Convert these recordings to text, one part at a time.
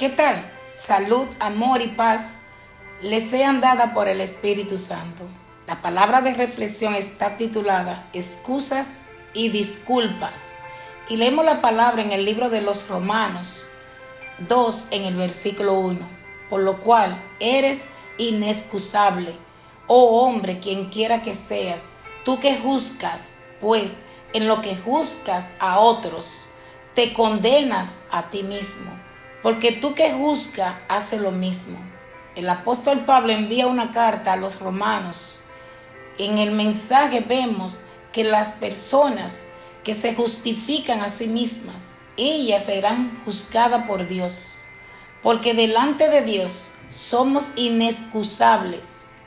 ¿Qué tal? Salud, amor y paz les sean dadas por el Espíritu Santo. La palabra de reflexión está titulada Excusas y disculpas. Y leemos la palabra en el libro de los Romanos 2 en el versículo 1. Por lo cual eres inexcusable, oh hombre, quien quiera que seas, tú que juzgas, pues en lo que juzgas a otros, te condenas a ti mismo porque tú que juzgas hace lo mismo. El apóstol Pablo envía una carta a los romanos. En el mensaje vemos que las personas que se justifican a sí mismas, ellas serán juzgadas por Dios, porque delante de Dios somos inexcusables.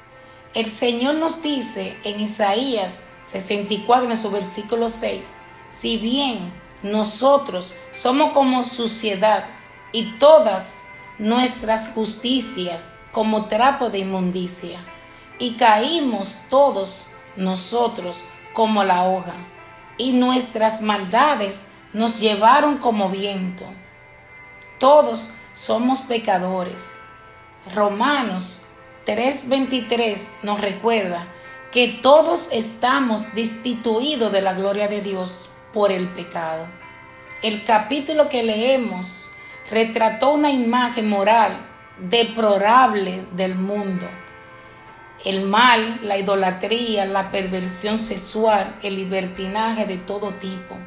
El Señor nos dice en Isaías 64 en su versículo 6, si bien nosotros somos como suciedad, y todas nuestras justicias como trapo de inmundicia, y caímos todos nosotros como la hoja, y nuestras maldades nos llevaron como viento. Todos somos pecadores. Romanos 3:23 nos recuerda que todos estamos destituidos de la gloria de Dios por el pecado. El capítulo que leemos retrató una imagen moral deplorable del mundo. El mal, la idolatría, la perversión sexual, el libertinaje de todo tipo.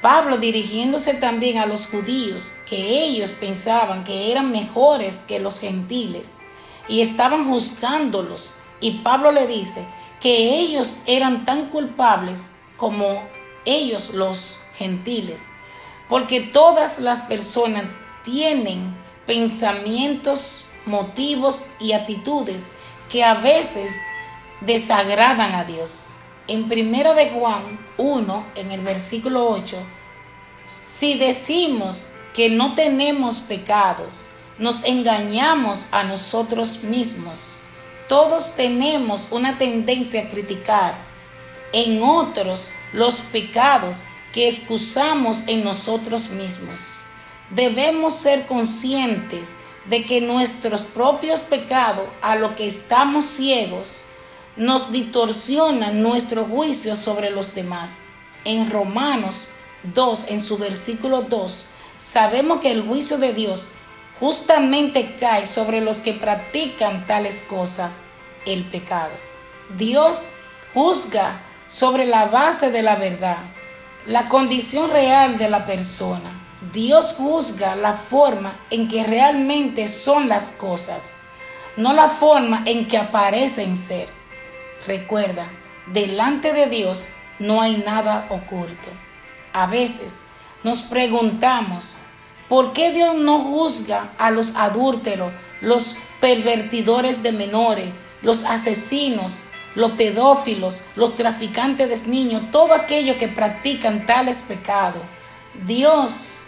Pablo dirigiéndose también a los judíos, que ellos pensaban que eran mejores que los gentiles y estaban juzgándolos. Y Pablo le dice que ellos eran tan culpables como ellos los gentiles porque todas las personas tienen pensamientos, motivos y actitudes que a veces desagradan a Dios. En primera de Juan 1, en el versículo 8, si decimos que no tenemos pecados, nos engañamos a nosotros mismos. Todos tenemos una tendencia a criticar en otros los pecados que excusamos en nosotros mismos. Debemos ser conscientes de que nuestros propios pecados, a lo que estamos ciegos, nos distorsionan nuestro juicio sobre los demás. En Romanos 2, en su versículo 2, sabemos que el juicio de Dios justamente cae sobre los que practican tales cosas, el pecado. Dios juzga sobre la base de la verdad la condición real de la persona. Dios juzga la forma en que realmente son las cosas, no la forma en que aparecen ser. Recuerda, delante de Dios no hay nada oculto. A veces nos preguntamos, ¿por qué Dios no juzga a los adúlteros, los pervertidores de menores, los asesinos, los pedófilos, los traficantes de niños, todo aquello que practican tales pecados. Dios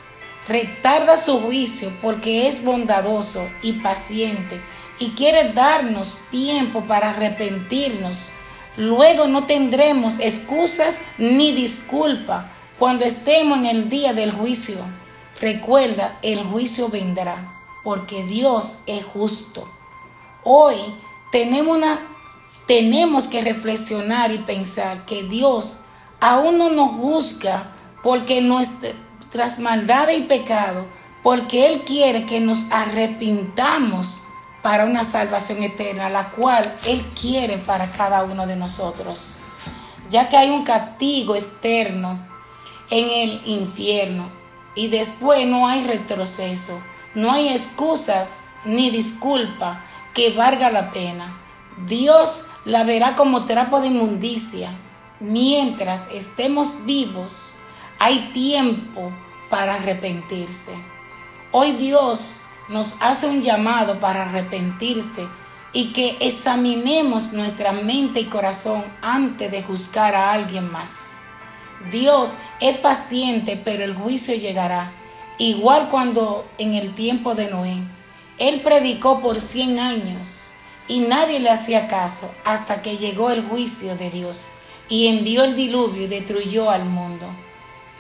retarda su juicio porque es bondadoso y paciente y quiere darnos tiempo para arrepentirnos. Luego no tendremos excusas ni disculpa cuando estemos en el día del juicio. Recuerda, el juicio vendrá porque Dios es justo. Hoy tenemos una tenemos que reflexionar y pensar que Dios aún no nos juzga porque nuestras maldades y pecados, porque Él quiere que nos arrepintamos para una salvación eterna, la cual Él quiere para cada uno de nosotros. Ya que hay un castigo externo en el infierno y después no hay retroceso, no hay excusas ni disculpa que valga la pena. Dios la verá como trapo de inmundicia. Mientras estemos vivos, hay tiempo para arrepentirse. Hoy Dios nos hace un llamado para arrepentirse y que examinemos nuestra mente y corazón antes de juzgar a alguien más. Dios es paciente, pero el juicio llegará. Igual cuando en el tiempo de Noé, Él predicó por cien años y nadie le hacía caso hasta que llegó el juicio de Dios y envió el diluvio y destruyó al mundo.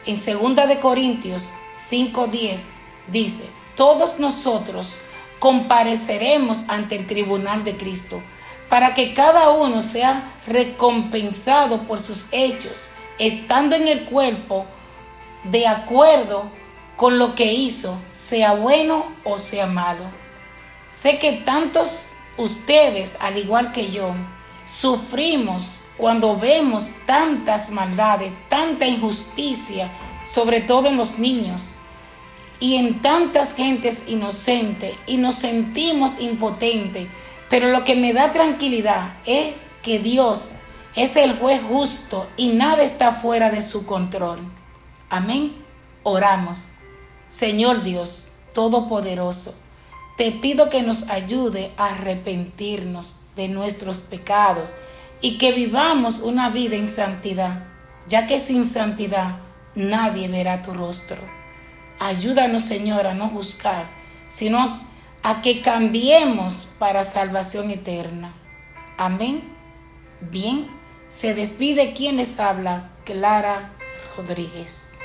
En 2 de Corintios 5:10 dice, todos nosotros compareceremos ante el tribunal de Cristo para que cada uno sea recompensado por sus hechos, estando en el cuerpo de acuerdo con lo que hizo, sea bueno o sea malo. Sé que tantos ustedes, al igual que yo, sufrimos cuando vemos tantas maldades, tanta injusticia, sobre todo en los niños y en tantas gentes inocentes y nos sentimos impotentes. Pero lo que me da tranquilidad es que Dios es el juez justo y nada está fuera de su control. Amén. Oramos. Señor Dios Todopoderoso, te pido que nos ayude a arrepentirnos de nuestros pecados y que vivamos una vida en santidad, ya que sin santidad nadie verá tu rostro. Ayúdanos, Señor, a no juzgar, sino a que cambiemos para salvación eterna. Amén. Bien, se despide quien les habla, Clara Rodríguez.